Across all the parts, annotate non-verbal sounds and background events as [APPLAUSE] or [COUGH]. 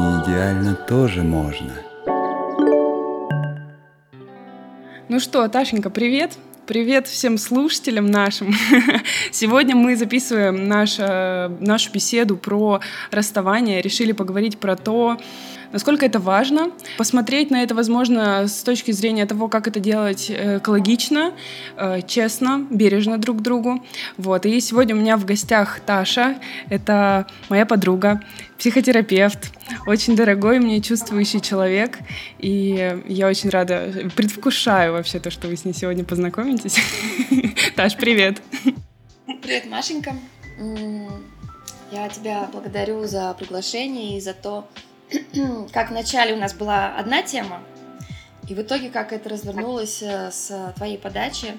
не идеально, тоже можно. Ну что, Ташенька, привет! Привет всем слушателям нашим. [LAUGHS] Сегодня мы записываем наш, нашу беседу про расставание. Решили поговорить про то, насколько это важно. Посмотреть на это, возможно, с точки зрения того, как это делать э, экологично, э, честно, бережно друг к другу. Вот. И сегодня у меня в гостях Таша. Это моя подруга, психотерапевт, очень дорогой мне чувствующий человек. И я очень рада, предвкушаю вообще то, что вы с ней сегодня познакомитесь. [LAUGHS] Таш, привет! Привет, Машенька. Я тебя благодарю за приглашение и за то, [CLEARS THROAT] как вначале у нас была одна тема, и в итоге как это развернулось э, с твоей подачи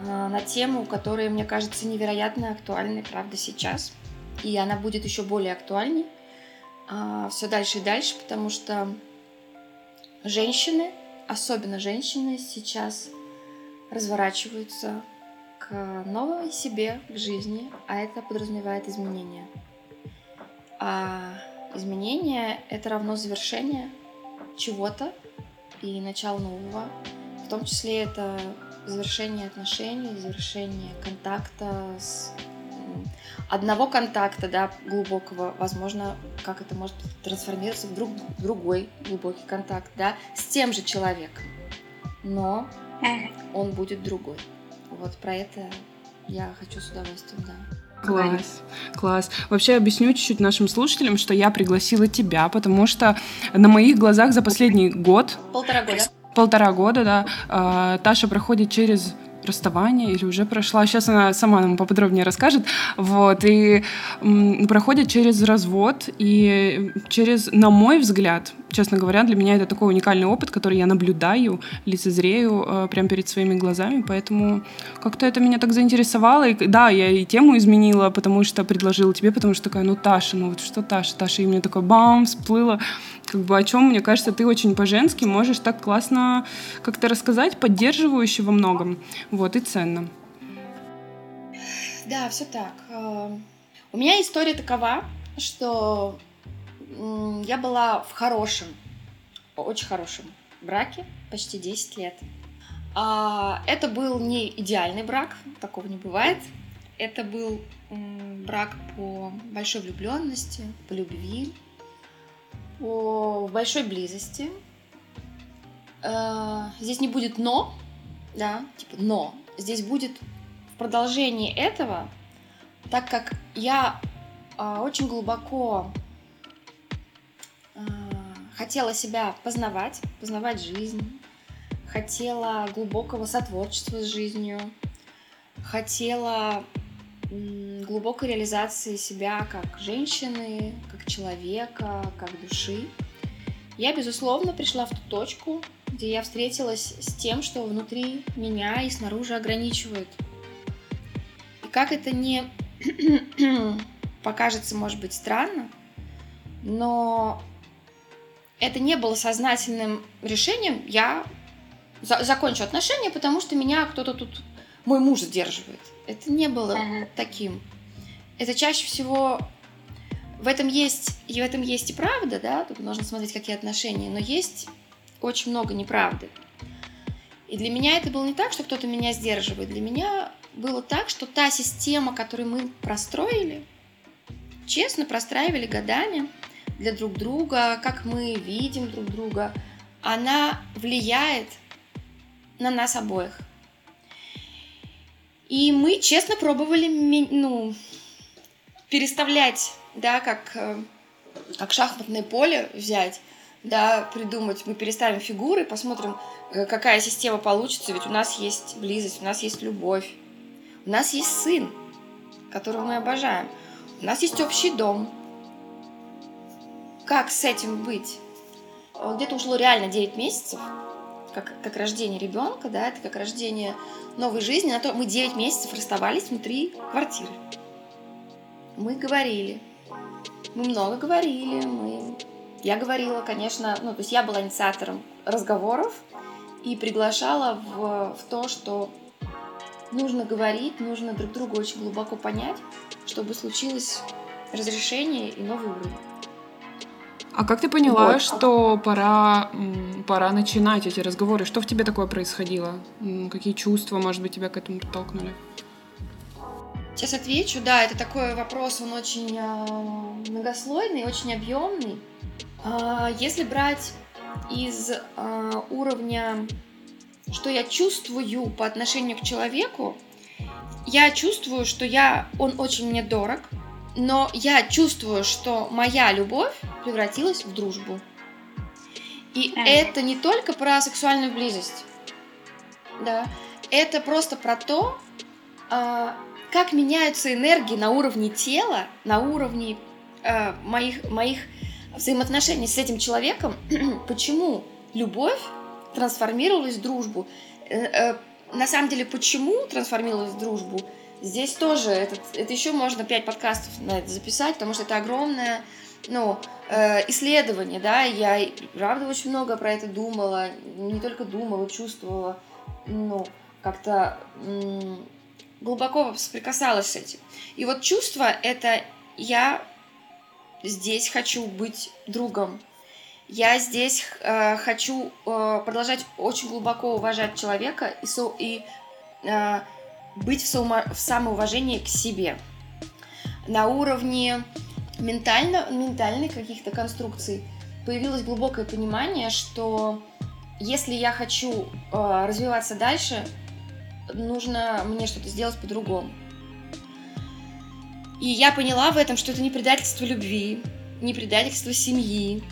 э, на тему, которая, мне кажется, невероятно актуальной, правда, сейчас. И она будет еще более актуальней а, все дальше и дальше, потому что женщины, особенно женщины, сейчас разворачиваются к новой себе, к жизни, а это подразумевает изменения. А Изменение — это равно завершение чего-то и начало нового. В том числе это завершение отношений, завершение контакта с одного контакта, да, глубокого, возможно, как это может трансформироваться в друг, другой глубокий контакт, да, с тем же человеком, но он будет другой. Вот про это я хочу с удовольствием, да. Класс, класс. Вообще объясню чуть-чуть нашим слушателям, что я пригласила тебя, потому что на моих глазах за последний год... Полтора года. Полтора года, да. А, Таша проходит через расставание или уже прошла. Сейчас она сама нам поподробнее расскажет. Вот. И м, проходит через развод и через, на мой взгляд, честно говоря, для меня это такой уникальный опыт, который я наблюдаю, лицезрею э, прямо перед своими глазами. Поэтому как-то это меня так заинтересовало. И да, я и тему изменила, потому что предложила тебе, потому что такая, ну, Таша, ну вот что Таша? Таша, и мне такой бам, всплыло как бы о чем, мне кажется, ты очень по-женски можешь так классно как-то рассказать, поддерживающе во многом, вот, и ценно. Да, все так. Э, у меня история такова, что я была в хорошем, очень хорошем браке почти 10 лет. А, это был не идеальный брак, такого не бывает. Это был брак по большой влюбленности, по любви, по большой близости. Э, здесь не будет но, да, типа но. Здесь будет в продолжении этого, так как я э, очень глубоко э, хотела себя познавать, познавать жизнь, хотела глубокого сотворчества с жизнью, хотела глубокой реализации себя как женщины, как человека, как души. Я, безусловно, пришла в ту точку, где я встретилась с тем, что внутри меня и снаружи ограничивает. И как это не [CLEARS THROAT] покажется, может быть, странно, но это не было сознательным решением. Я за закончу отношения, потому что меня кто-то тут, мой муж сдерживает. Это не было ага. таким. Это чаще всего в этом есть и в этом есть и правда, да, тут нужно смотреть, какие отношения, но есть очень много неправды. И для меня это было не так, что кто-то меня сдерживает. Для меня было так, что та система, которую мы простроили, честно простраивали годами для друг друга, как мы видим друг друга, она влияет на нас обоих. И мы честно пробовали, ну, переставлять, да, как, э, как шахматное поле взять, да, придумать, мы переставим фигуры, посмотрим, э, какая система получится, ведь у нас есть близость, у нас есть любовь, у нас есть сын, которого мы обожаем, у нас есть общий дом. Как с этим быть? Где-то ушло реально 9 месяцев, как, как рождение ребенка, да, это как рождение новой жизни. На то мы 9 месяцев расставались внутри квартиры. Мы говорили, мы много говорили, мы... Я говорила, конечно, ну, то есть я была инициатором разговоров и приглашала в, в то, что нужно говорить, нужно друг друга очень глубоко понять, чтобы случилось разрешение и новый уровень. А как ты поняла, Вот. что пора, пора начинать эти разговоры? Что в тебе такое происходило? Какие чувства, может быть, тебя к этому подтолкнули? Сейчас отвечу. Да, это такой вопрос, он очень а, многослойный, очень объемный. А, Если брать из а, уровня, что я чувствую по отношению к человеку, я чувствую, что я, он очень мне дорог, но я чувствую, что моя любовь превратилась в дружбу. И Ага. это не только про сексуальную близость, да, это просто про то, а, как меняются энергии на уровне тела, на уровне э, моих, моих взаимоотношений с этим человеком, [CLEARS THROAT] почему любовь трансформировалась в дружбу. Э, э, на самом деле, почему трансформировалась в дружбу, здесь тоже, это, это еще можно пять подкастов на это записать, потому что это огромное ну, э, исследование, да, я правда очень много про это думала, не только думала, чувствовала, ну, как-то м, глубоко соприкасалась с этим. И вот чувство — это я здесь хочу быть другом. Я здесь э, хочу э, продолжать очень глубоко уважать человека и, со- и э, быть в, соума- в самоуважении к себе. На уровне ментально, ментальных каких-то конструкций появилось глубокое понимание, что если я хочу э, развиваться дальше, нужно мне что-то сделать по-другому. И я поняла в этом, что это не предательство любви, не предательство семьи.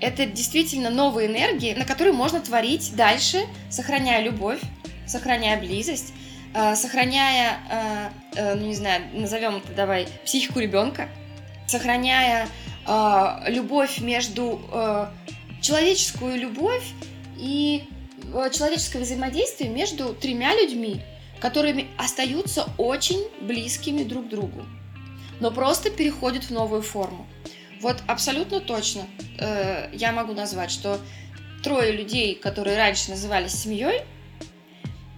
Это действительно новые энергии, на которые можно творить дальше, сохраняя любовь, сохраняя близость, э, сохраняя, э, э, ну не знаю, назовем это давай, психику ребенка, сохраняя любовь между человеческую любовь и человеческое взаимодействие между тремя людьми, которыми остаются очень близкими друг другу, но просто переходят в новую форму. Вот абсолютно точно э, я могу назвать, что трое людей, которые раньше назывались семьей,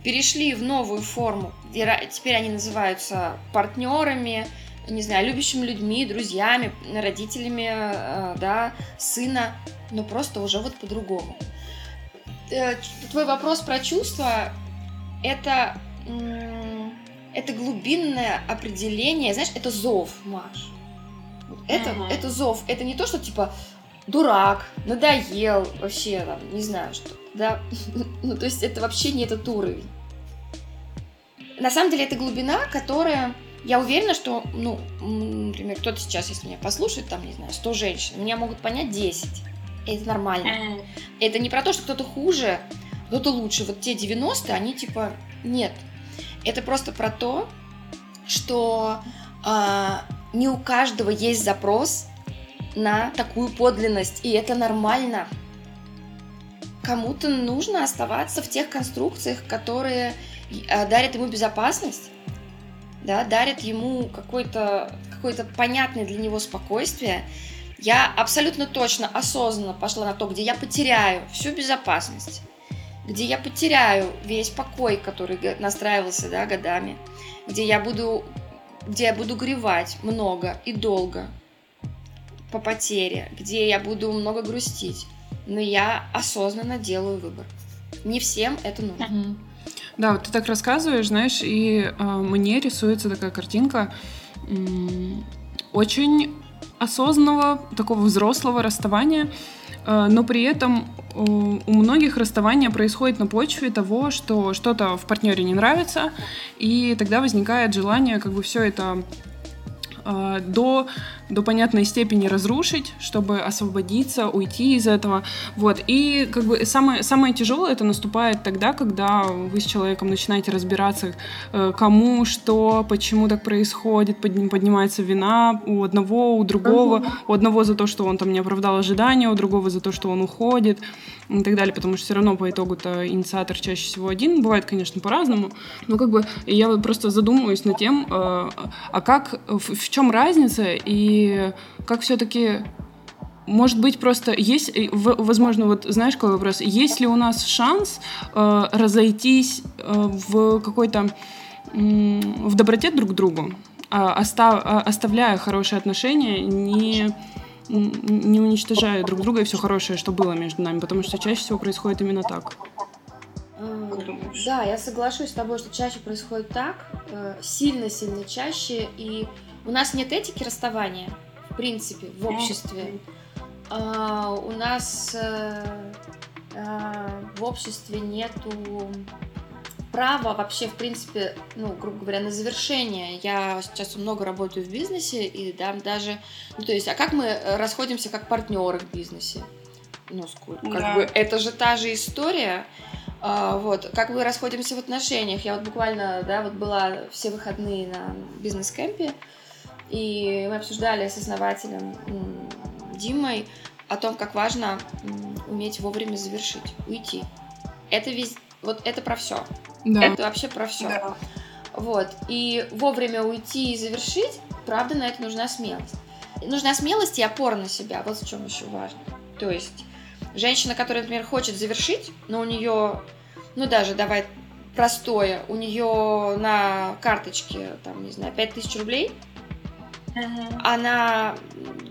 перешли в новую форму. Теперь они называются партнерами, не знаю, любящими людьми, друзьями, родителями, э, да, сына, но просто уже вот по-другому. Э, Твой вопрос про чувства – это, это глубинное определение, знаешь, это зов, Маш. Это, Мгм. это зов, это не то, что типа дурак, надоел, вообще там, не знаю что, да, [LAUGHS] ну то есть это вообще не этот уровень. На самом деле это глубина, которая, я уверена, что, ну, например, кто-то сейчас, если меня послушает, там, не знаю, 100 женщин, меня могут понять 10, и это нормально. Э, Это не про то, что кто-то хуже, кто-то лучше. Вот те 90 они типа нет. Это просто про то, что а, не у каждого есть запрос на такую подлинность, и это нормально. Кому-то нужно оставаться в тех конструкциях, которые а, дарят ему безопасность, да, дарят ему какое-то какое-то понятное для него спокойствие, я абсолютно точно, осознанно пошла на то, где я потеряю всю безопасность, где я потеряю весь покой, который настраивался да, годами, где я буду, где я буду горевать много и долго по потере, где я буду много грустить. Но я осознанно делаю выбор. Не всем это нужно. Мгм. Да, вот ты так рассказываешь, знаешь, и э, мне рисуется такая картинка м, очень осознанного, такого взрослого расставания, э, но при этом э, у многих расставание происходит на почве того, что что-то в партнере не нравится, и тогда возникает желание как бы все это э, до, до понятной степени разрушить, чтобы освободиться, уйти из этого. Вот. И как бы самое, самое тяжелое это наступает тогда, когда вы с человеком начинаете разбираться, э, кому, что, почему так происходит, подни- поднимается вина у одного, у другого, у одного за то, что он там не оправдал ожидания, у другого за то, что он уходит и так далее, потому что все равно по итогу-то инициатор чаще всего один, бывает, конечно, по-разному, но как бы я просто задумываюсь над тем, э, а как, в, в чем разница и как все-таки может быть, просто есть, э, возможно, вот знаешь, какой вопрос? Есть ли у нас шанс э, разойтись э, в какой-то м, в доброте друг к другу, а, оста- а, оставляя хорошие отношения, не не уничтожая друг друга и все хорошее, что было между нами, потому что чаще всего происходит именно так. Да, я соглашусь с тобой, что чаще происходит так, сильно-сильно чаще, и у нас нет этики расставания, в принципе, в обществе. А, у нас э, э, в обществе нету права вообще, в принципе, ну, грубо говоря, на завершение. Я сейчас много работаю в бизнесе, и да, даже, ну, то есть, а как мы расходимся как партнеры в бизнесе? Ну, сколько, как да. бы, это же та же история. А, вот, как мы расходимся в отношениях. Я вот буквально, да, вот была все выходные на бизнес-кемпе, и мы обсуждали с основателем Димой о том, как важно уметь вовремя завершить, уйти. Это весь, вот это про все. Да. Это вообще про все. Да. Вот. И вовремя уйти и завершить, правда, на это нужна смелость. Нужна смелость и опора на себя. Вот в чем еще важно. То есть женщина, которая, например, хочет завершить, но у нее, ну даже давай простое, у нее на карточке, там, не знаю, 5000 рублей, Uh-huh. Она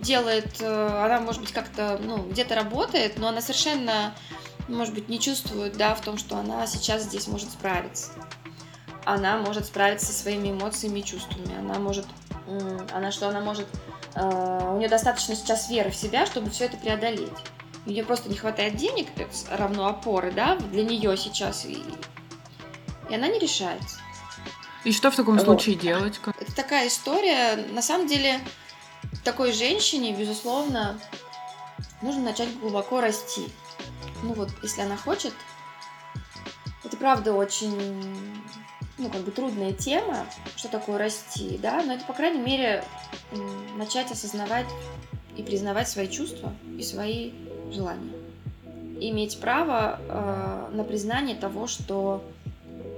делает, э, она, может быть, как-то, ну, где-то работает, но она совершенно, может быть, не чувствует, да, в том, что она сейчас здесь может справиться. Она может справиться со своими эмоциями и чувствами. Она может, она что, она может, э, у нее достаточно сейчас веры в себя, чтобы все это преодолеть. У нее просто не хватает денег, равно опоры, да, для нее сейчас, и, и она не решается. И что в таком вот. случае делать? Это такая история. На самом деле, такой женщине, безусловно, нужно начать глубоко расти. Ну вот, если она хочет, это правда очень, ну, как бы трудная тема, что такое расти, да, но это, по крайней мере, начать осознавать и признавать свои чувства и свои желания. иметь право э, на признание того, что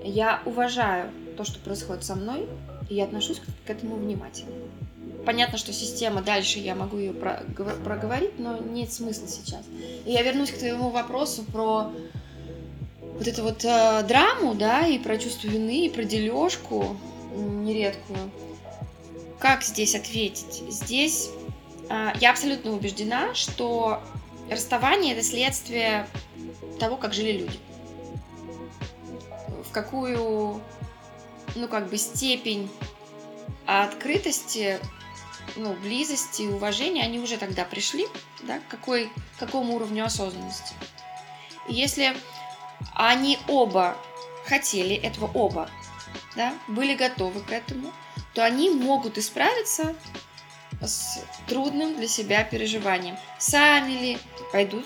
я уважаю то, что происходит со мной, и я отношусь к этому внимательно. Понятно, что система дальше я могу ее проговорить, но нет смысла сейчас. И я вернусь к твоему вопросу про вот эту вот э, драму, да, и про чувство вины, и про дележку нередкую. Как здесь ответить? Здесь э, я абсолютно убеждена, что расставание это следствие того, как жили люди. В какую ну, как бы степень открытости, ну, близости, уважения, они уже тогда пришли, да, к какой, к какому уровню осознанности. И если они оба хотели этого оба, да, были готовы к этому, то они могут исправиться с трудным для себя переживанием. Сами ли пойдут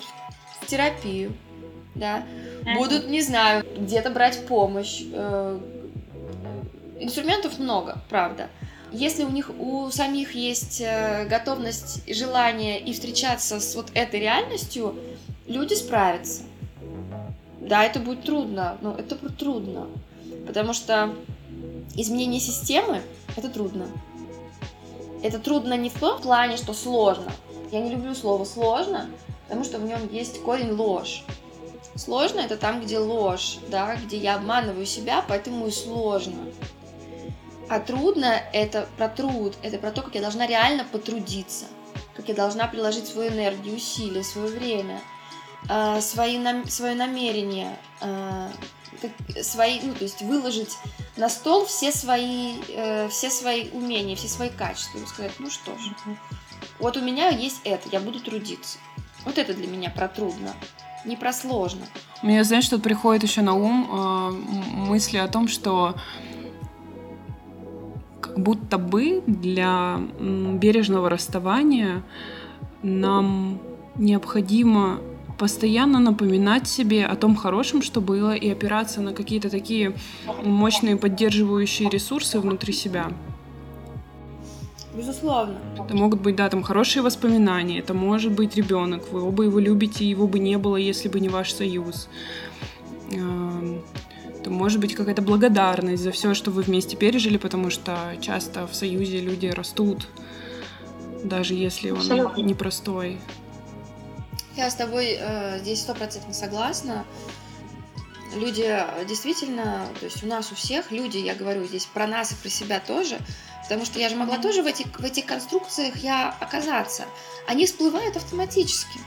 в терапию, да, будут, не знаю, где-то брать помощь, э, Инструментов много, правда. Если у них у самих есть э, готовность, желание и встречаться с вот этой реальностью, люди справятся. Да, это будет трудно, но это трудно. Потому что изменение системы – это трудно. Это трудно не в том плане, что сложно. Я не люблю слово «сложно», потому что в нем есть корень ложь. Сложно – это там, где ложь, да, где я обманываю себя, поэтому и сложно. А трудно это про труд, это про то, как я должна реально потрудиться, как я должна приложить свою энергию, усилия, свое время, э, свои, нам, свое намерение, э, свои, ну, то есть выложить на стол все свои, э, все свои умения, все свои качества, и сказать, ну что ж, вот у меня есть это, я буду трудиться. Вот это для меня про трудно, не про сложно. Мне, знаешь, что приходит еще на ум э, мысли о том, что будто бы для бережного расставания нам необходимо постоянно напоминать себе о том хорошем, что было, и опираться на какие-то такие мощные поддерживающие ресурсы внутри себя. Безусловно. Это могут быть, да, там хорошие воспоминания, это может быть ребенок, вы оба его любите, его бы не было, если бы не ваш союз то может быть какая-то благодарность за все, что вы вместе пережили, потому что часто в союзе люди растут, даже если он Абсолютно. непростой. Я с тобой э, здесь стопроцентно согласна. Люди действительно, то есть у нас у всех люди, я говорю здесь про нас и про себя тоже, Потому что я же могла тоже в этих, в этих конструкциях я оказаться. Они всплывают автоматически.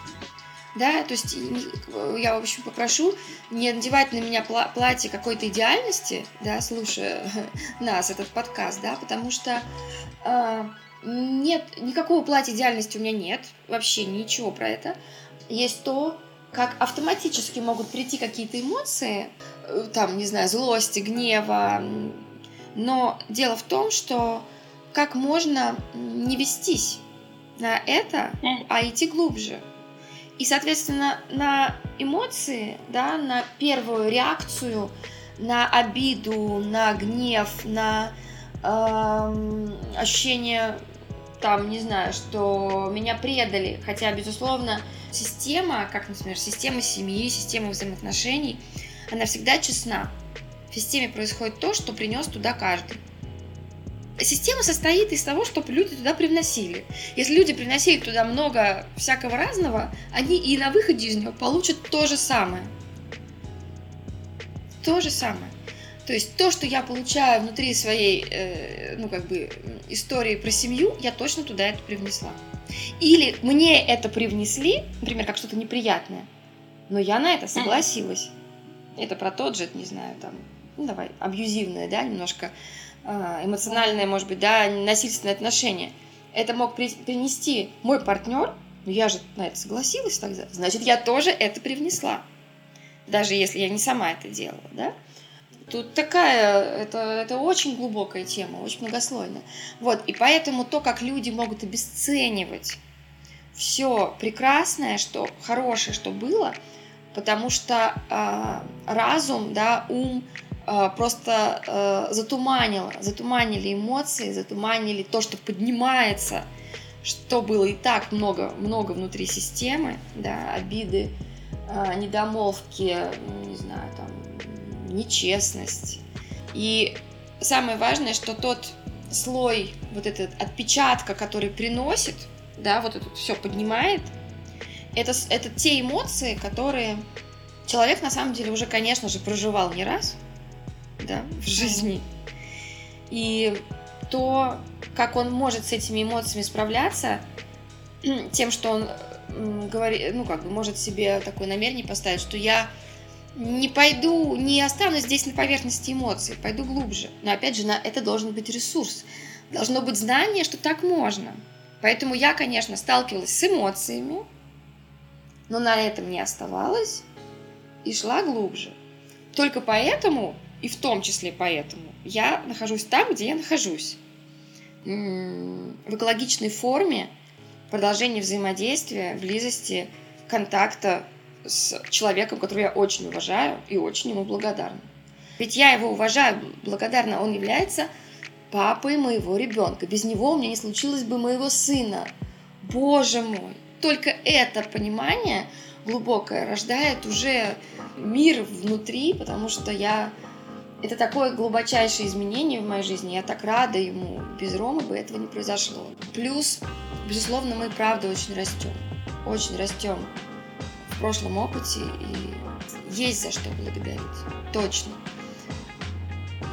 Да, то есть я, в общем, попрошу не надевать на меня платье какой-то идеальности, да, слушая [LAUGHS] нас, этот подкаст, да, потому что э, нет, никакого платья идеальности у меня нет, вообще ничего про это. Есть то, как автоматически могут прийти какие-то эмоции, э, там, не знаю, злости, гнева, но дело в том, что как можно не вестись на это, а идти глубже. И, соответственно, на эмоции, да, на первую реакцию, на обиду, на гнев, на э, ощущение, там, не знаю, что меня предали, хотя, безусловно, система, как, например, система семьи, система взаимоотношений, она всегда честна. В системе происходит то, что принес туда каждый. Система состоит из того, чтобы люди туда привносили. Если люди приносили туда много всякого разного, они и на выходе из него получат то же самое. То же самое. То есть то, что я получаю внутри своей, э, ну как бы истории про семью, я точно туда это привнесла. Или мне это привнесли, например, как что-то неприятное, но я на это согласилась. Это про тот же, не знаю, там, ну давай, абьюзивное, да, немножко эмоциональное, может быть, да, насильственное отношение, это мог принести мой партнер, но я же на это согласилась тогда, значит, я тоже это привнесла, даже если я не сама это делала, да. Тут такая, это, это очень глубокая тема, очень многослойная. Вот, и поэтому то, как люди могут обесценивать все прекрасное, что хорошее, что было, потому что э, разум, да, ум, просто э, затуманило, затуманили эмоции, затуманили то, что поднимается, что было и так много, много внутри системы, да, обиды, э, недомолвки, ну, не знаю, там, нечестность. И самое важное, что тот слой вот этот отпечатка, который приносит, да, вот это все поднимает, это, это те эмоции, которые человек на самом деле уже, конечно же, проживал не раз – да, в жизни. И то, как он может с этими эмоциями справляться, [CLEARS THROAT] тем, что он говорит, ну, как бы может себе такое намерение поставить, что я не пойду, не останусь здесь на поверхности эмоций, пойду глубже. Но опять же, на это должен быть ресурс. Должно быть знание, что так можно. Поэтому я, конечно, сталкивалась с эмоциями, но на этом не оставалась и шла глубже. Только поэтому и в том числе поэтому я нахожусь там, где я нахожусь. В экологичной форме продолжение взаимодействия, близости, контакта с человеком, которого я очень уважаю и очень ему благодарна. Ведь я его уважаю, благодарна, он является папой моего ребенка. Без него у меня не случилось бы моего сына. Боже мой! Только это понимание глубокое рождает уже мир внутри, потому что я это такое глубочайшее изменение в моей жизни. Я так рада ему. Без Ромы бы этого не произошло. Плюс, безусловно, мы правда очень растем. Очень растем в прошлом опыте. И есть за что благодарить. Точно.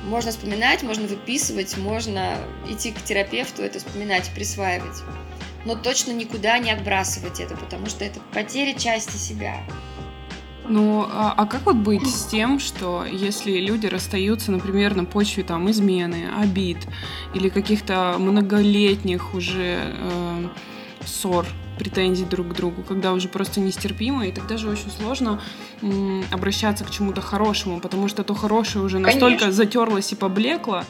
Можно вспоминать, можно выписывать, можно идти к терапевту, это вспоминать, присваивать. Но точно никуда не отбрасывать это, потому что это потеря части себя. Ну, а, а как вот быть с тем, что если люди расстаются, например, на почве там измены, обид или каких-то многолетних уже э, ссор, претензий друг к другу, когда уже просто нестерпимо, и тогда же очень сложно м, обращаться к чему-то хорошему, потому что то хорошее уже настолько Конечно. затерлось и поблекло.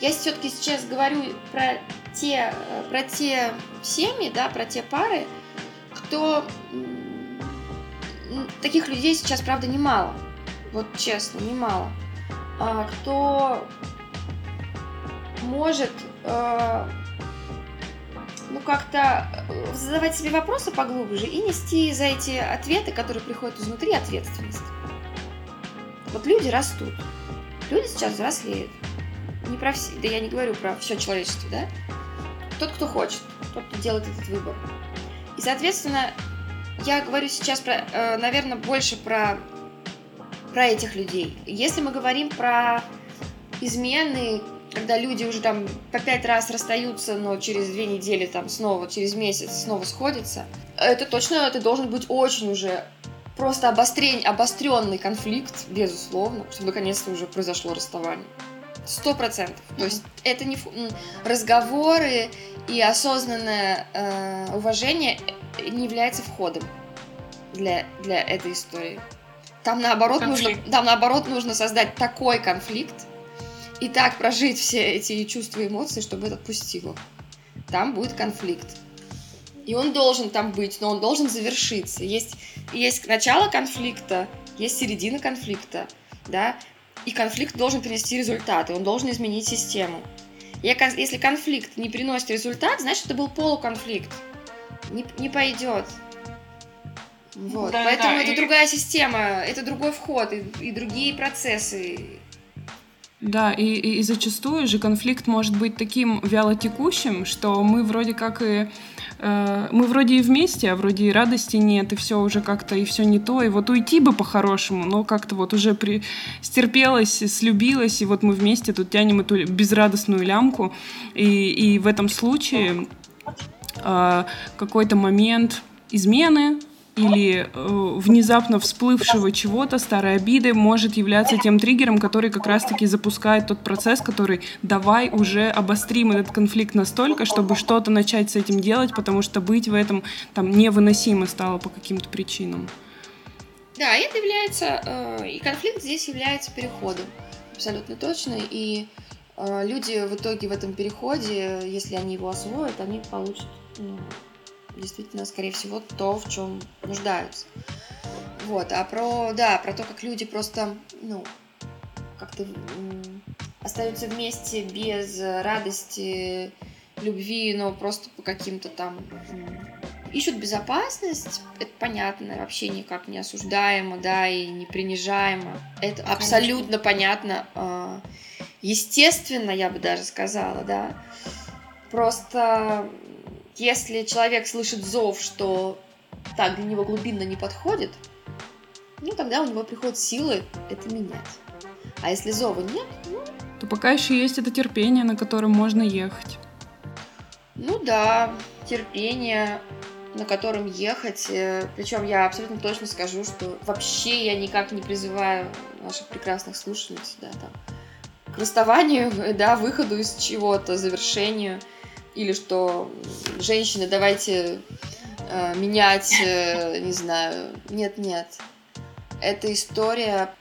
Я все-таки сейчас говорю про те, э, про те семьи, да, про те пары, кто таких людей сейчас, правда, немало. Вот честно, немало. А, кто может э, ну как-то э, задавать себе вопросы поглубже и нести за эти ответы, которые приходят изнутри, ответственность. Вот люди растут. Люди сейчас взрослеют. Не про все, да я не говорю про все человечество, да? Тот, кто хочет, тот, кто делает этот выбор. И, соответственно, я говорю сейчас, про, э, наверное, больше про, про этих людей. Если мы говорим про измены, когда люди уже там по пять раз расстаются, но через две недели там снова, через месяц снова сходятся, это точно, это должен быть очень уже просто обострень, обостренный конфликт, безусловно, чтобы наконец-то уже произошло расставание. Сто процентов. То есть это не разговоры и осознанное э, уважение не является входом для, для этой истории. Там наоборот, нужно, там наоборот нужно создать такой конфликт и так прожить все эти чувства и эмоции, чтобы это отпустило. Там будет конфликт. И он должен там быть, но он должен завершиться. Есть, есть начало конфликта, есть середина конфликта, да, и конфликт должен принести результаты, он должен изменить систему. Если конфликт не приносит результат, значит, это был полуконфликт. Не, не пойдет. Вот. Да, Поэтому да, это и... другая система, это другой вход и, и другие процессы. Да, и, и, и зачастую же конфликт может быть таким вялотекущим, что мы вроде как и э, мы вроде и вместе, а вроде и радости нет, и все уже как-то и все не то, и вот уйти бы по-хорошему, но как-то вот уже при... стерпелась, слюбилась, и вот мы вместе тут тянем эту безрадостную лямку, и, и в этом случае э, какой-то момент измены, или э, внезапно всплывшего чего-то, старой обиды может являться тем триггером, который как раз-таки запускает тот процесс, который давай уже обострим этот конфликт настолько, чтобы что-то начать с этим делать, потому что быть в этом там невыносимо стало по каким-то причинам. Да, это является, э, и конфликт здесь является переходом, абсолютно точно, и э, люди в итоге в этом переходе, если они его освоят, они получат ну, действительно, скорее всего, то, в чем нуждаются. Вот, а про, да, про то, как люди просто, ну, как-то остаются вместе без радости, любви, но просто по каким-то там ищут безопасность, это понятно, вообще никак не осуждаемо, да, и не принижаемо. Это абсолютно понятно. А, естественно, я бы даже сказала, да. Просто если человек слышит зов, что так для него глубинно не подходит, ну тогда у него приходят силы это менять. А если зова нет, ну... То пока еще есть это терпение, на котором можно ехать. Ну да, терпение, на котором ехать. Э, Причем я абсолютно точно скажу, что вообще я никак не призываю наших прекрасных слушательниц, да, там, к расставанию, [LAUGHS] да, выходу из чего-то, завершению или что женщины, давайте э, менять, э, не знаю, нет-нет. Это история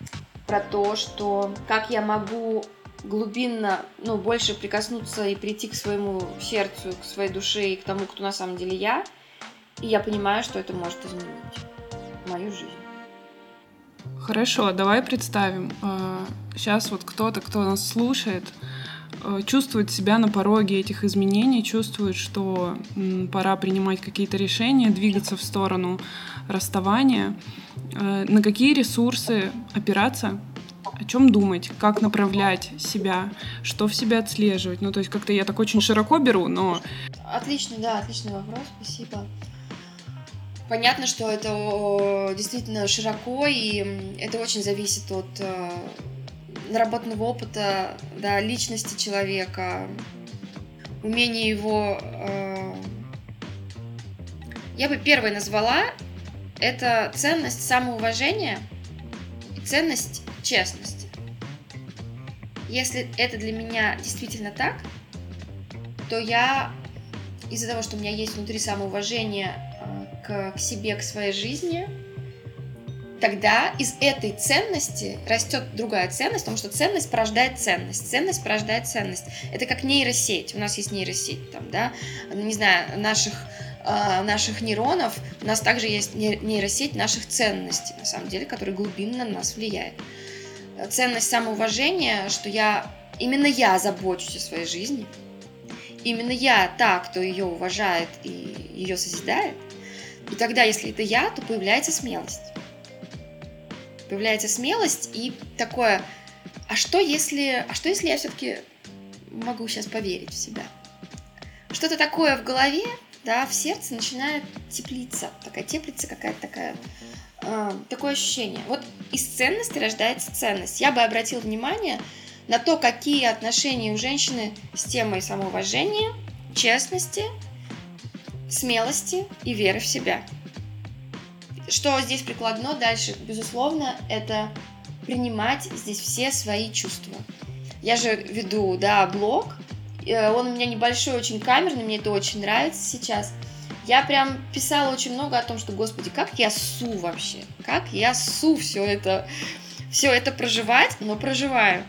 про то, что как я могу глубинно, ну, больше прикоснуться и прийти к своему сердцу, к своей душе и к тому, кто на самом деле я, и я понимаю, что это может изменить мою жизнь. Хорошо, давай представим. Сейчас э, вот кто-то, кто нас слушает, чувствует себя на пороге этих изменений, чувствует, что пора принимать какие-то решения, двигаться в сторону расставания, э, на какие ресурсы опираться, о чем думать, как направлять себя, что в себя отслеживать. Ну, то есть как-то я так очень широко беру, но... Отличный, да, отличный вопрос, спасибо. Понятно, что это действительно широко, и это очень зависит от э, наработанного опыта, да, личности человека, умение его... Э, я бы первой назвала это ценность самоуважения и ценность честности. Если это для меня действительно так, то я из-за того, что у меня есть внутри самоуважение э, к, к себе, к своей жизни, тогда из этой ценности растет другая ценность, потому что ценность порождает ценность, ценность порождает ценность. Это как нейросеть. У нас есть нейросеть, там, да, не знаю, наших э, наших нейронов, у нас также есть нейросеть наших ценностей, на самом деле, которая глубинно на нас влияет. Ценность самоуважения, что я, именно я забочусь о своей жизни, именно я та, кто ее уважает и ее созидает, и тогда, если это я, то появляется смелость появляется смелость и такое, а что если, а что если я все-таки могу сейчас поверить в себя? Что-то такое в голове, да, в сердце начинает теплиться, такая теплится какая-то такая, э, такое ощущение. Вот из ценности рождается ценность. Я бы обратил внимание на то, какие отношения у женщины с темой самоуважения, честности, смелости и веры в себя. Что здесь прикладно дальше, безусловно, это принимать здесь все свои чувства. Я же веду, да, блог, э, он у меня небольшой, очень камерный, мне это очень нравится сейчас. Я прям писала очень много о том, что, господи, как я су вообще, как я су все это, все это проживать, но проживаю.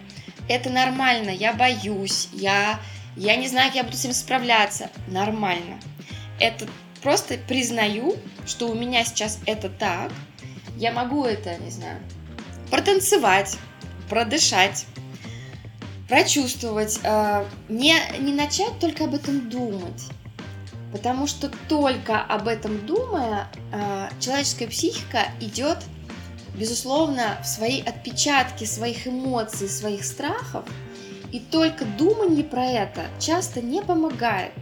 Это нормально, я боюсь, я, я не знаю, как я буду с этим справляться. Нормально. Это просто признаю, что у меня сейчас это так, я могу это, не знаю, протанцевать, продышать, прочувствовать, э, не, не начать только об этом думать. Потому что только об этом думая, э, человеческая психика идет, безусловно, в свои отпечатки своих эмоций, своих страхов. И только думание про это часто не помогает.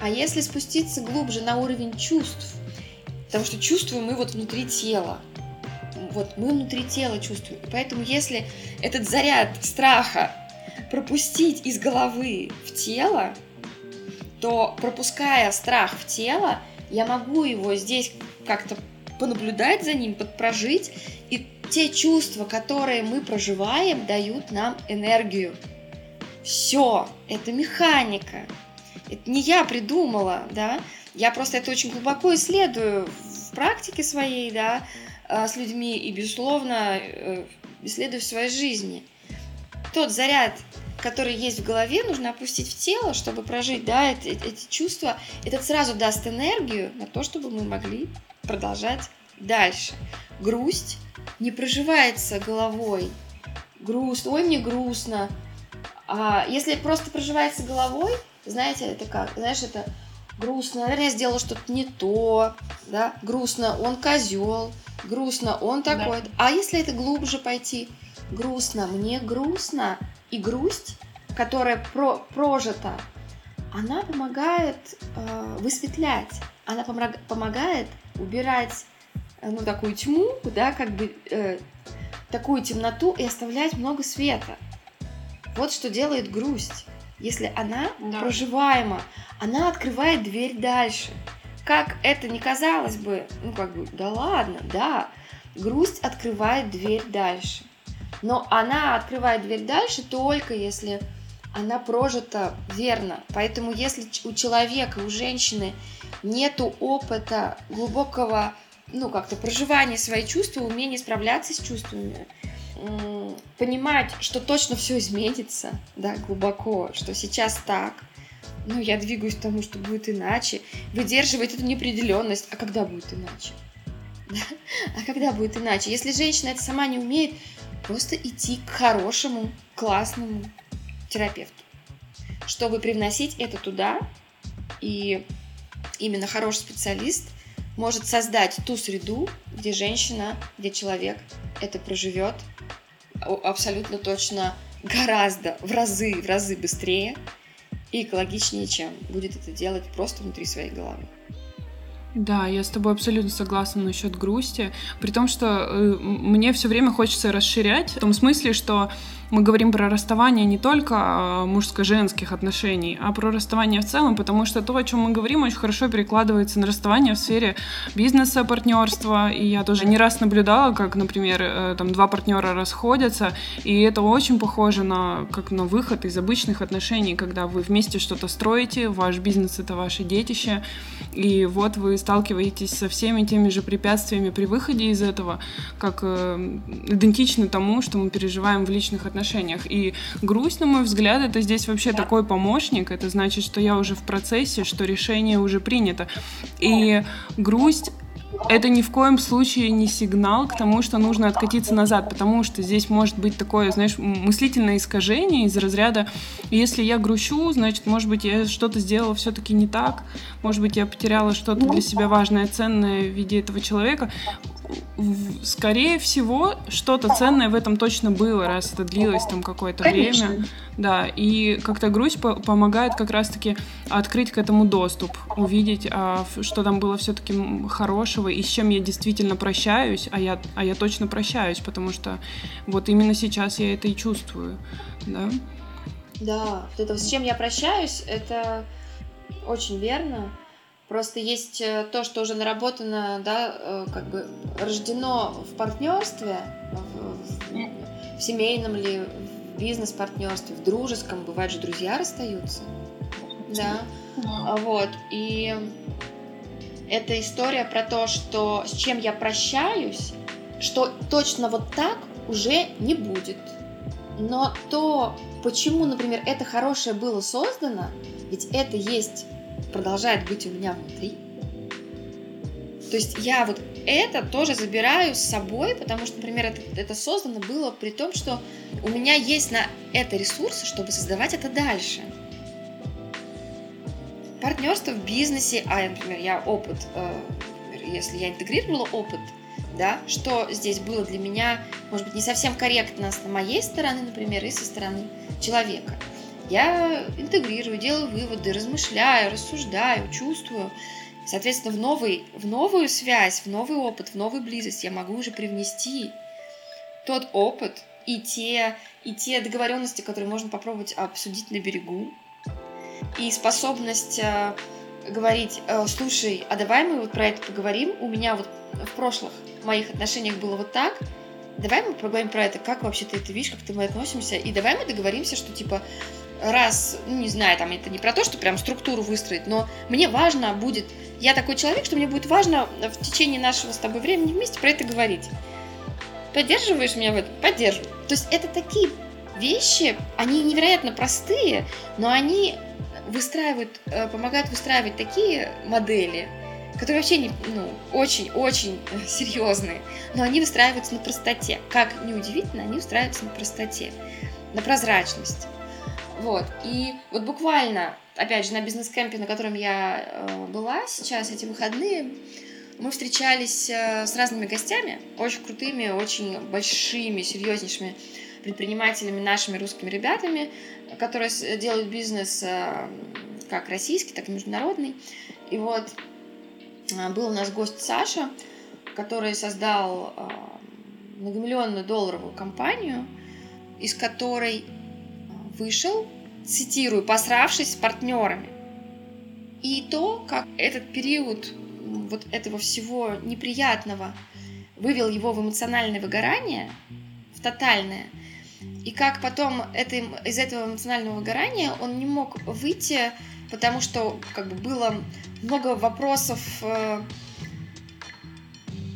А если спуститься глубже на уровень чувств, потому что чувствуем мы вот внутри тела, вот мы внутри тела чувствуем. Поэтому если этот заряд страха пропустить из головы в тело, то пропуская страх в тело, я могу его здесь как-то понаблюдать за ним, подпрожить, и те чувства, которые мы проживаем, дают нам энергию. Все, это механика. Это не я придумала, да, я просто это очень глубоко исследую в практике своей, да, а, с людьми и, безусловно, э, исследую в своей жизни. Тот заряд, который есть в голове, нужно опустить в тело, чтобы прожить, да, эти, эти чувства. Это сразу даст энергию на то, чтобы мы могли продолжать дальше. Грусть не проживается головой. Грустно, ой, мне грустно. А если просто проживается головой, знаете, это как? Знаешь, это грустно, наверное, я сделала что-то не то, да, грустно, он козел, грустно, он такой. Да. А если это глубже пойти, грустно, мне грустно, и грусть, которая про прожита, она помогает э, высветлять, она помог, помогает убирать э, ну такую тьму, да, как бы э, такую темноту и оставлять много света. Вот что делает грусть. Если она да. проживаема, она открывает дверь дальше. Как это не казалось бы, ну как бы, да ладно, да, грусть открывает дверь дальше. Но она открывает дверь дальше только если она прожита верно. Поэтому если у человека, у женщины нету опыта глубокого, ну как-то проживания своих чувств, умения справляться с чувствами, понимать, что точно все изменится, да, глубоко, что сейчас так, но я двигаюсь к тому, что будет иначе, выдерживать эту неопределенность, а когда будет иначе? [LAUGHS] А когда будет иначе? Если женщина это сама не умеет, просто идти к хорошему, классному терапевту, чтобы привносить это туда, и именно хороший специалист может создать ту среду, где женщина, где человек это проживет абсолютно точно гораздо, в разы, в разы быстрее и экологичнее, чем будет это делать просто внутри своей головы. Да, я с тобой абсолютно согласна насчет грусти, при том, что э, мне все время хочется расширять, в том смысле, что мы говорим про расставание не только а, мужско-женских отношений, а про расставание в целом, потому что то, о чем мы говорим, очень хорошо перекладывается на расставание в сфере бизнеса, партнерства. И я тоже не раз наблюдала, как, например, э, там два партнера расходятся, и это очень похоже на как на выход из обычных отношений, когда вы вместе что-то строите, ваш бизнес это ваше детище, и вот вы сталкиваетесь со всеми теми же препятствиями при выходе из этого, как э, идентично тому, что мы переживаем в личных отношениях отношениях. И грусть, на мой взгляд, это здесь вообще такой помощник. Это значит, что я уже в процессе, что решение уже принято. И грусть это ни в коем случае не сигнал к тому, что нужно откатиться назад, потому что здесь может быть такое, знаешь, мыслительное искажение из разряда, если я грущу, значит, может быть, я что-то сделала все-таки не так, может быть, я потеряла что-то для себя важное, ценное в виде этого человека скорее всего, что-то ценное в этом точно было, раз это длилось там какое-то время. Да, и как-то грусть по- помогает как раз-таки открыть к этому доступ, увидеть, а, что там было все-таки хорошего и с чем я действительно прощаюсь, а я, а я точно прощаюсь, потому что вот именно сейчас я это и чувствую, да. Да, вот это с чем я прощаюсь, это очень верно. Просто есть э, то, что уже наработано, да, э, как бы рождено в партнерстве, в, в- семейном ли, в бизнес-партнерстве, в дружеском. Бывают же друзья расстаются. Да. А Вот. И это история про то, что с чем я прощаюсь, что точно вот так уже не будет. Но то, почему, например, это хорошее было создано, ведь это есть, продолжает быть у меня внутри. То есть я вот это тоже забираю с собой, потому что, например, это, это создано было при том, что у меня есть на это ресурсы, чтобы создавать это дальше. Партнерство в бизнесе, а, например, я опыт, э, если я интегрировала опыт, да, что здесь было для меня, может быть, не совсем корректно с моей стороны, например, и со стороны человека. Я интегрирую, делаю выводы, размышляю, рассуждаю, чувствую. Соответственно, в, новый, в новую связь, в новый опыт, в новую близость я могу уже привнести тот опыт и те, и те договоренности, которые можно попробовать обсудить на берегу, и способность э, говорить, э, слушай, а давай мы вот про это поговорим, у меня вот в прошлых моих отношениях было вот так, давай мы поговорим про это, как вообще ты это видишь, как ты мы относимся, и давай мы договоримся, что типа раз, ну не знаю, там это не про то, что прям структуру выстроить, но мне важно будет, я такой человек, что мне будет важно в течение нашего с тобой времени вместе про это говорить. Поддерживаешь меня в этом? Поддерживаю. То есть это такие вещи, они невероятно простые, но они выстраивают, э, помогают выстраивать такие модели, которые вообще не, ну, очень-очень серьезные, но они выстраиваются на простоте. Как неудивительно, они выстраиваются на простоте, на прозрачности. Вот. И вот буквально, опять же, на бизнес-кемпе, на котором я э, была сейчас, эти выходные, мы встречались э, с разными гостями, очень крутыми, очень большими, серьезнейшими предпринимателями, нашими русскими ребятами, которые делают бизнес э, как российский, так и международный. И вот э, был у нас гость Саша, который создал э, многомиллионную долларовую компанию, из которой вышел, цитирую, посравшись с партнерами. И то, как этот период вот этого всего неприятного вывел его в эмоциональное выгорание, в тотальное, и как потом это, из этого эмоционального выгорания он не мог выйти, потому что как бы было много вопросов, э,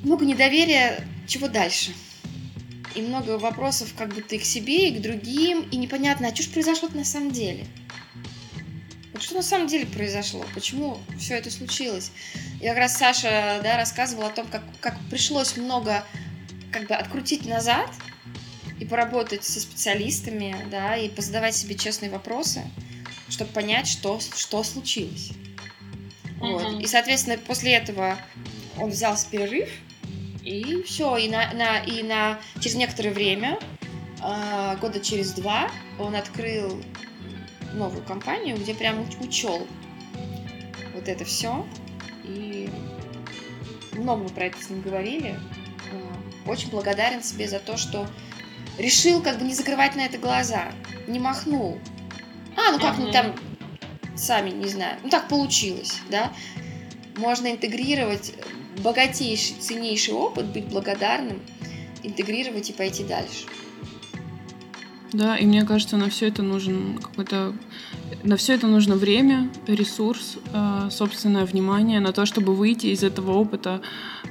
много недоверия, чего дальше. И много вопросов как будто и к себе, и к другим, и непонятно, а что же произошло на самом деле? Вот что на самом деле произошло? Почему все это случилось? И как раз Саша да, рассказывал о том, как, как пришлось много как бы открутить назад и поработать со специалистами, да, и позадавать себе честные вопросы, чтобы понять, что, что случилось. Вот. Мгм. И, соответственно, после этого он взялся перерыв, и все, и на, на- и на через некоторое время, а, года через два, он открыл новую компанию, где прям уч- учел вот это все. И много мы про это с ним говорили. А, Очень благодарен себе за то, что решил как бы не закрывать на это глаза, не махнул. А, ну как-нибудь там сами, не знаю. Ну так получилось, да. Можно интегрировать богатейший, ценнейший опыт, быть благодарным, интегрировать и пойти дальше. Да, и мне кажется, на все это нужен какой-то... На все это нужно время, ресурс, э, собственное внимание на то, чтобы выйти из этого опыта э,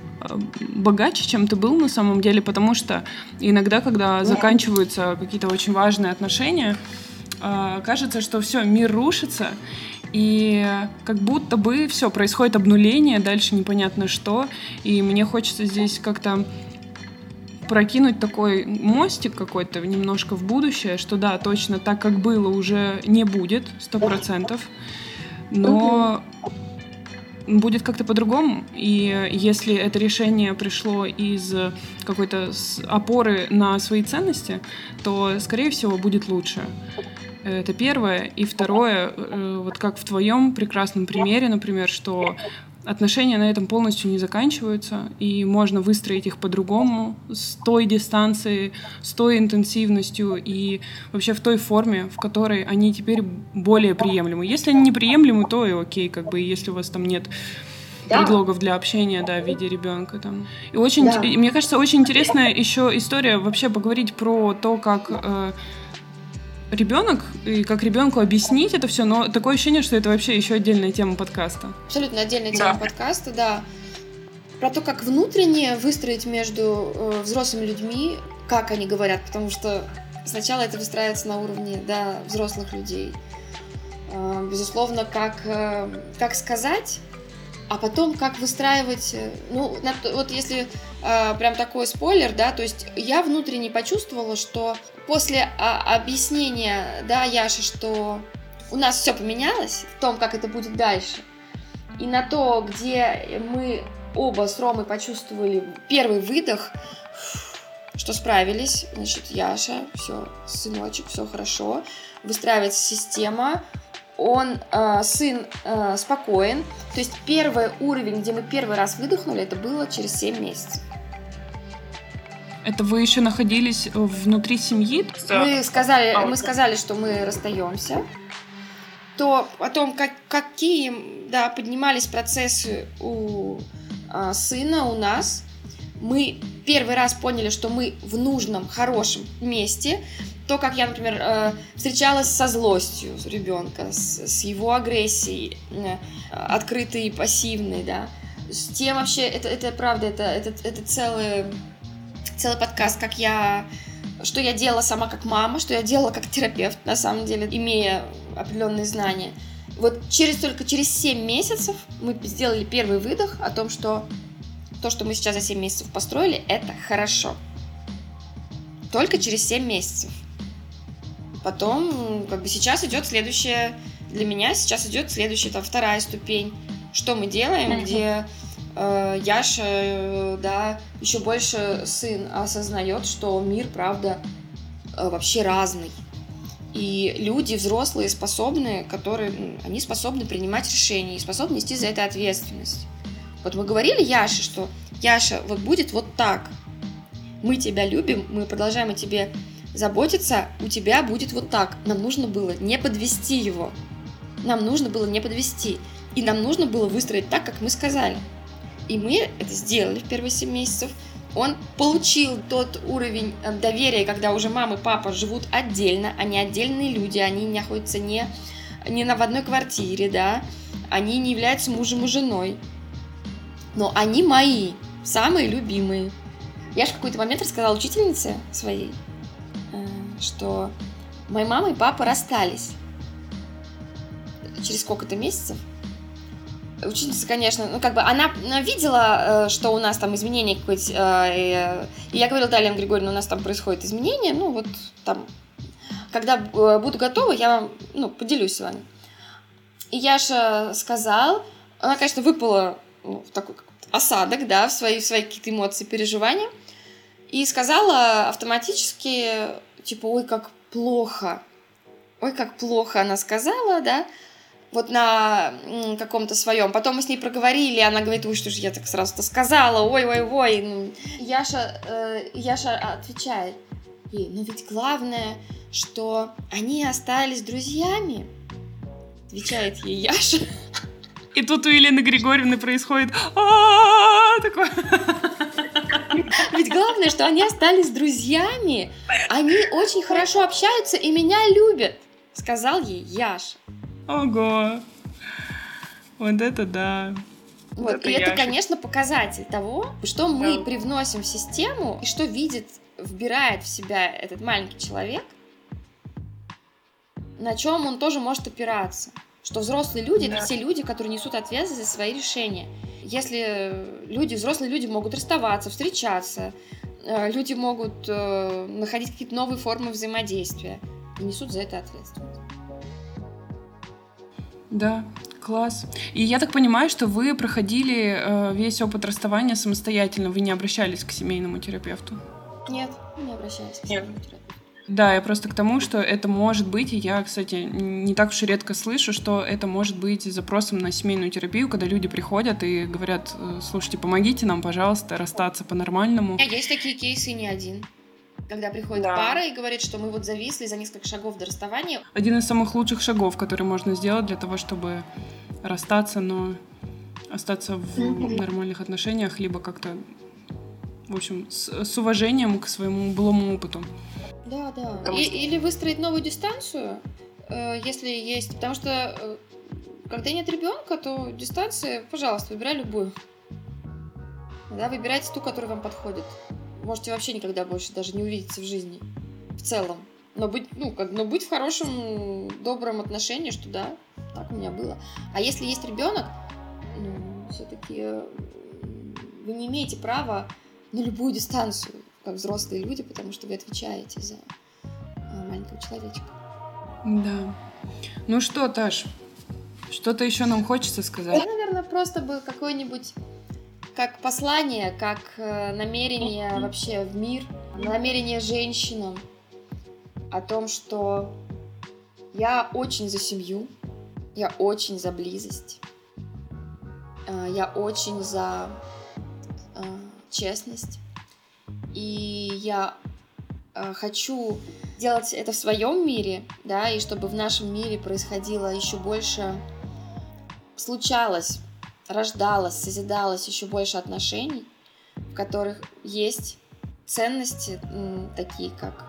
богаче, чем ты был на самом деле, потому что иногда, когда заканчиваются какие-то очень важные отношения, э, кажется, что все, мир рушится, и как будто бы все, происходит обнуление, дальше непонятно что, и мне хочется здесь как-то прокинуть такой мостик какой-то немножко в будущее, что да, точно так, как было, уже не будет, сто процентов. Но будет как-то по-другому. И если это решение пришло из какой-то опоры на свои ценности, то, скорее всего, будет лучше. Это первое. И второе, э, вот как в твоем прекрасном примере, например, что отношения на этом полностью не заканчиваются, и можно выстроить их по-другому, с той дистанцией, с той интенсивностью и вообще в той форме, в которой они теперь более приемлемы. Если они неприемлемы, то и окей, как бы, если у вас там нет да. предлогов для общения, да, в виде ребенка там. И очень, да. и, мне кажется, очень интересная еще история вообще поговорить про то, как э, ребенок и как ребенку объяснить это все, но такое ощущение, что это вообще еще отдельная тема подкаста. Абсолютно отдельная тема да. подкаста, да. Про то, как внутренне выстроить между э, взрослыми людьми, как они говорят, потому что сначала это выстраивается на уровне да, взрослых людей. Э, безусловно, как, э, как сказать, а потом как выстраивать, э, ну, вот если э, прям такой спойлер, да, то есть я внутренне почувствовала, что после а, объяснения, да, Яши, что у нас все поменялось в том, как это будет дальше, и на то, где мы оба с Ромой почувствовали первый выдох, что справились, значит, Яша, все, сыночек, все хорошо, выстраивается система, он, э, сын, э, спокоен. То есть первый уровень, где мы первый раз выдохнули, это было через 7 месяцев. Это вы еще находились внутри семьи? Мы сказали, мы сказали, что мы расстаемся. То о том, как, какие да, поднимались процессы у а, сына, у нас, мы первый раз поняли, что мы в нужном, хорошем месте. То, как я, например, э, встречалась со злостью ребенка, с, его агрессией, э, открытой и пассивной, да, с тем вообще, это, это правда, это, это, это целый, целый подкаст, как я что я делала сама как мама, что я делала как терапевт, на самом деле, имея определенные знания. Вот через только через 7 месяцев мы сделали первый выдох о том, что то, что мы сейчас за 7 месяцев построили, это хорошо. Только через 7 месяцев. Потом, как бы сейчас идет следующая, для меня сейчас идет следующая, там, вторая ступень. Что мы делаем, где э, Яша, э, да, еще больше сын осознает, что мир, правда, э, вообще разный. И люди взрослые, способные, которые, они способны принимать решения и способны нести за это ответственность. Вот мы говорили Яше, что Яша, вот будет вот так. Мы тебя любим, мы продолжаем о тебе заботиться, у тебя будет вот так. Нам нужно было не подвести его. Нам нужно было не подвести. И нам нужно было выстроить так, как мы сказали. И мы это сделали в первые 7 месяцев. Он получил тот уровень э, доверия, когда уже мама и папа живут отдельно, они отдельные люди, они находятся не, не на в одной квартире, да, они не являются мужем и женой но они мои, самые любимые. Я же в какой-то момент рассказала учительнице своей, э, что моя мама и папа расстались через сколько-то месяцев. Учительница, конечно, ну как бы она, видела, э, что у нас там изменения какое-то, э, и я говорила, да, Григорьевна, у нас там происходит изменения, ну вот там, когда буду готова, я вам, ну, поделюсь с вами. И Яша сказал, она, конечно, выпала ну, в такой осадок, да, в свои, в свои какие-то эмоции, переживания. И сказала автоматически, типа, ой, как плохо. Ой, как плохо она сказала, да, вот на каком-то своем. Потом мы с ней проговорили, она говорит, ой, что же я так сразу-то сказала, ой-ой-ой. Ну, Яша, э, Яша отвечает ей, ну ведь главное, что они остались друзьями. Отвечает ей Яша. И тут у Елены Григорьевны происходит «А, такое. Ведь главное, что они остались друзьями. Они очень хорошо общаются и меня любят, сказал ей Яш. Ого. Вот это да. Вот, это и Яша. это, конечно, показатель того, что мы да. привносим в систему и что видит, вбирает в себя этот маленький человек, на чем он тоже может опираться что взрослые люди да. это те люди, которые несут ответственность за свои решения. Если люди, взрослые люди могут расставаться, встречаться, э, люди могут э, находить какие-то новые формы взаимодействия и несут за это ответственность. Да, Класс. И я так понимаю, что вы проходили э, весь опыт расставания самостоятельно, вы не обращались к семейному терапевту? Нет, не обращаюсь к семейному терапевту. Да, я просто к тому, что это может быть, и я, кстати, не так уж и редко слышу, что это может быть запросом на семейную терапию, когда люди приходят и говорят, э, слушайте, помогите нам, пожалуйста, расстаться по-нормальному. У меня есть такие кейсы не один. Когда приходит да. пара и говорит, что мы вот зависли за несколько шагов до расставания. Один из самых лучших шагов, который можно сделать для того, чтобы расстаться, но остаться в нормальных отношениях, либо как-то, в общем, с, с уважением к своему былому опыту. Да, да. И, Или выстроить новую дистанцию, э, если есть. Потому что э, когда нет ребенка, то дистанция, пожалуйста, выбирай любую. Да, выбирайте ту, которая вам подходит. Можете вообще никогда больше даже не увидеться в жизни. В целом. Но быть, ну, как, но быть в хорошем, добром отношении, что да, так у меня было. А если есть ребенок, ну, все-таки э, вы не имеете права на любую дистанцию как взрослые люди, потому что вы отвечаете за э, маленького человечка. Да. Ну что, Таш, что-то еще нам хочется сказать? Я, наверное, просто бы какой-нибудь как послание, как э, намерение вообще в мир, намерение женщинам о том, что я очень за семью, я очень за близость, э, я очень за честность, и я э, хочу делать это в своем мире, да, и чтобы в нашем мире происходило еще больше, случалось, рождалось, созидалось еще больше отношений, в которых есть ценности такие, как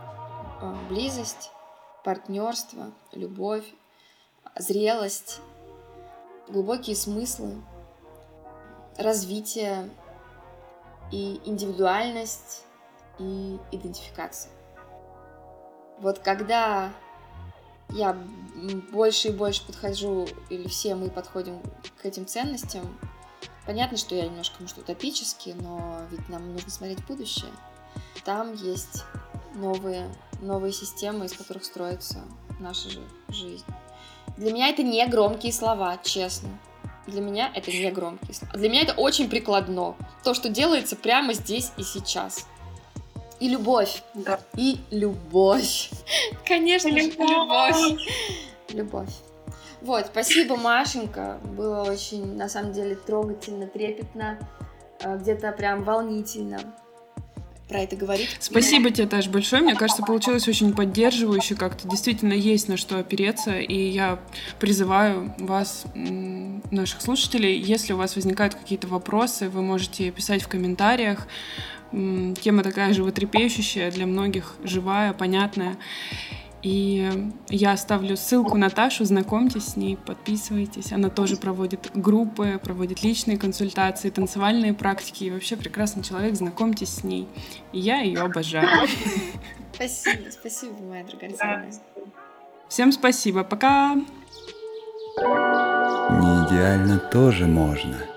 э, близость, партнерство, любовь, зрелость, глубокие смыслы, развитие и индивидуальность, и идентификация. Вот когда я больше и больше подхожу, или все мы подходим к этим ценностям, понятно, что я немножко, может, утопически, но ведь нам нужно смотреть будущее. Там есть новые, новые системы, из которых строится наша же жизнь. Для меня это не громкие слова, честно. Для меня это не громкие слова. Для меня это очень прикладно. То, что делается прямо здесь и сейчас. И любовь. Да. И любовь. Конечно же, любовь. Любовь. Вот, спасибо, Машенька. Было очень, на самом деле, трогательно, трепетно, э, где-то прям волнительно про это говорить. Спасибо тебе, Таш, большое. Мне кажется, получилось очень поддерживающе как-то. Действительно есть на что опереться, и я призываю вас, наших слушателей, если у вас возникают какие-то вопросы, вы можете писать в комментариях. Тема такая животрепещущая, для многих живая, понятная. И я оставлю ссылку на Ташу, знакомьтесь с ней, подписывайтесь. Она тоже проводит группы, проводит личные консультации, танцевальные практики. И вообще прекрасный человек, знакомьтесь с ней. И я ее обожаю. Спасибо, спасибо, моя драгоценная. Всем спасибо, пока! Не идеально тоже можно.